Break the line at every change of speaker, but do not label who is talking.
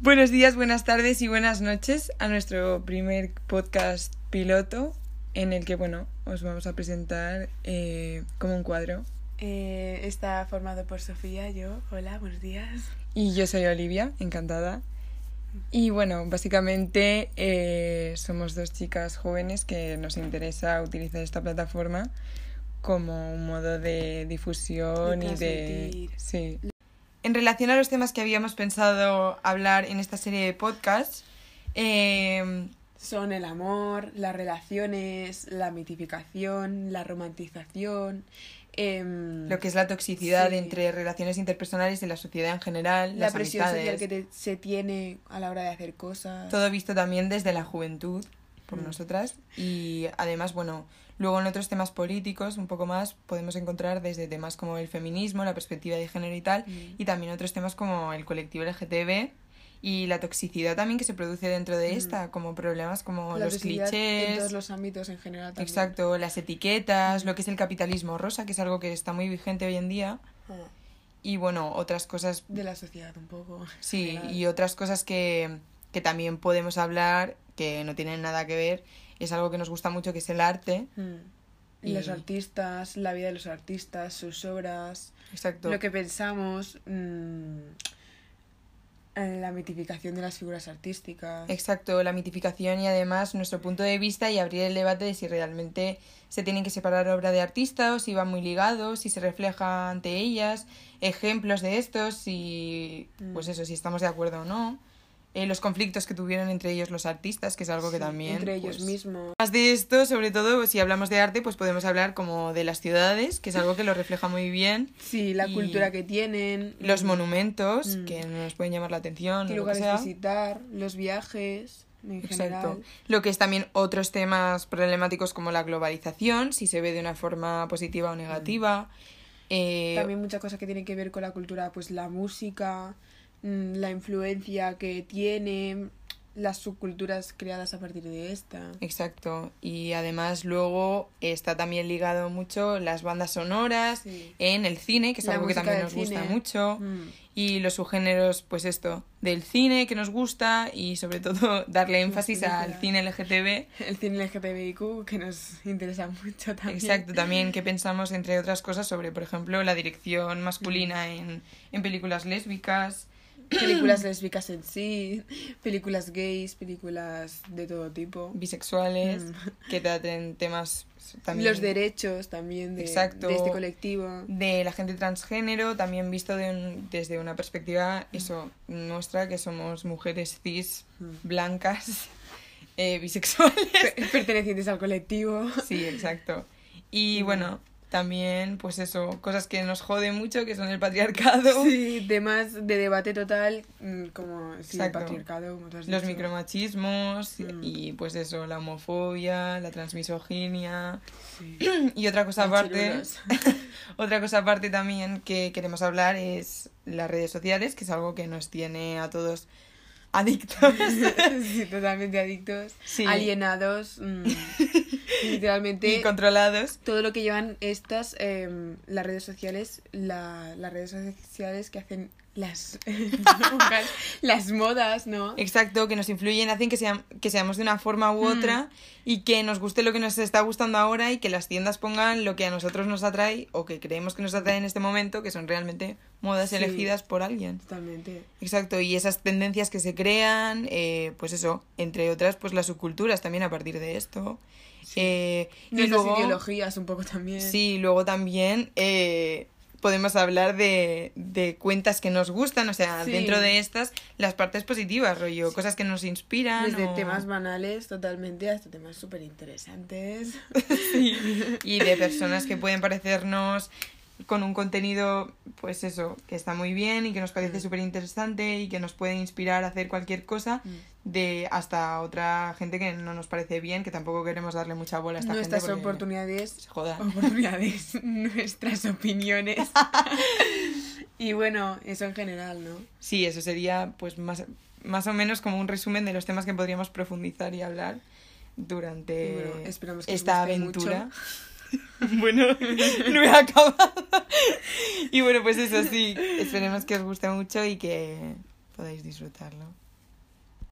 Buenos días, buenas tardes y buenas noches a nuestro primer podcast piloto en el que, bueno, os vamos a presentar eh, como un cuadro.
Eh, está formado por Sofía, yo. Hola, buenos días.
Y yo soy Olivia, encantada. Y bueno, básicamente eh, somos dos chicas jóvenes que nos interesa utilizar esta plataforma como un modo de difusión
De
y de... Sí. En relación a los temas que habíamos pensado hablar en esta serie de podcasts, eh,
Son el amor, las relaciones, la mitificación, la romantización, em,
lo que es la toxicidad
Sí.
entre relaciones interpersonales de la sociedad en general,
la
las
presión
amistades,
social que te- se tiene a la hora de hacer cosas.
todo visto también desde la juventud por
Mm.
nosotras y además, bueno, luego en otros temas políticos un poco más podemos encontrar desde temas como el feminismo, la perspectiva de género y tal,
Mm.
y también otros temas como el colectivo LGTB y la toxicidad también que se produce dentro de
Mm.
esta, como problemas como
La
los clichés,
En todos los ámbitos en general también.
exacto, las etiquetas, lo que es el capitalismo rosa, que es algo que está muy vigente hoy en día,
Ah,
y bueno, otras cosas
De la sociedad un poco.
Sí,
general.
y otras cosas que, que también podemos hablar, que no tienen nada que ver, es algo que nos gusta mucho, que es el arte.
Mm.
Y-
Los artistas, la vida de los artistas, sus obras,
Exacto.
lo que pensamos, mm, en la mitificación de las figuras artísticas.
Exacto, la mitificación y además nuestro punto de vista y abrir el debate de si realmente se tienen que separar obra de artista o si van muy ligados, si se refleja ante ellas, ejemplos de estos, si,
Mm.
pues eso, si estamos de acuerdo o no. Eh, los conflictos que tuvieron entre ellos los artistas, que es algo que también...
Entre ellos
pues,
mismos.
Más de esto, sobre todo, si hablamos de arte, pues podemos hablar como de las ciudades, que es algo que lo refleja muy bien.
Sí, la cultura que tienen.
Los
mm,
monumentos,
Mm.
que nos pueden llamar la atención,
qué
o lo que
lugares
sea.
visitar, los viajes, en
Exacto.
general.
Lo que es también otros temas problemáticos como la globalización, si se ve de una forma positiva o negativa. Eh,
También muchas cosas que tienen que ver con la cultura, pues la música, mm, la influencia que tiene, las subculturas creadas a partir de esta.
Exacto. Y además luego está también ligado mucho las bandas sonoras
Sí.
en el cine, que es
La
algo que también nos gusta mucho.
Mm.
y los subgéneros, pues esto, del cine que nos gusta y sobre todo darle énfasis al cine LGTB.
El cine LGTBIQ, que nos interesa mucho también.
Exacto, también que pensamos, entre otras cosas, sobre, por ejemplo, la dirección masculina
Mm.
en, en películas lésbicas.
Películas lésbicas en sí, películas gays, películas de todo tipo.
bisexuales,
Mm.
que traten temas también
Los derechos también de,
Exacto.
de este colectivo.
de la gente transgénero, también visto de un- desde una perspectiva eso nuestra, que somos mujeres cis,
Mm.
blancas, eh, bisexuales.
Per- Pertenecientes al colectivo.
Sí, exacto. Y bueno, también, pues eso, cosas que nos joden mucho, que son el patriarcado,
Sí, temas de debate total, mm, como sí, el patriarcado, como tú has
los
dicho.
micromachismos
Mm.
y pues eso, la homofobia, la transmisoginia.
Sí.
Y otra cosa aparte, otra cosa aparte también que queremos hablar es las redes sociales, que es algo que nos tiene a todos adictos.
sí, totalmente adictos,
Sí.
alienados, mm, literalmente
y controlados.
todo lo que llevan estas, em, las redes sociales, la, las redes sociales que hacen las, las modas, ¿no?
Exacto, que nos influyen, hacen que, seam- que seamos de una forma u otra y que nos guste lo que nos está gustando ahora y que las tiendas pongan lo que a nosotros nos atrae o que creemos que nos atrae en este momento, que son realmente modas
Sí.
elegidas por alguien.
Totalmente.
Exacto, y esas tendencias que se crean, eh, pues eso, entre otras, pues las subculturas también a partir de esto. Eh, y luego,
ideologías un poco también.
Sí, luego también eh, podemos hablar de, de cuentas que nos gustan, o sea,
Sí.
dentro de estas, las partes positivas, rollo, cosas que nos inspiran.
Desde
o-
temas banales totalmente hasta temas súper interesantes.
y de personas que pueden parecernos con un contenido, pues eso, que está muy bien y que nos parece
Mm.
súper interesante y que nos puede inspirar a hacer cualquier cosa,
Mm.
De hasta otra gente que no nos parece bien, que tampoco queremos darle mucha bola a esta
Nuestras
gente. porque
oportunidades
se jodan.
oportunidades, nuestras opiniones. y bueno, eso en general, ¿no?
Sí, eso sería pues más, más o menos como un resumen de los temas que podríamos profundizar y hablar durante
bueno, que
esta aventura. bueno, no he acabado. y bueno, pues eso sí, esperemos que os guste mucho y que podáis disfrutarlo.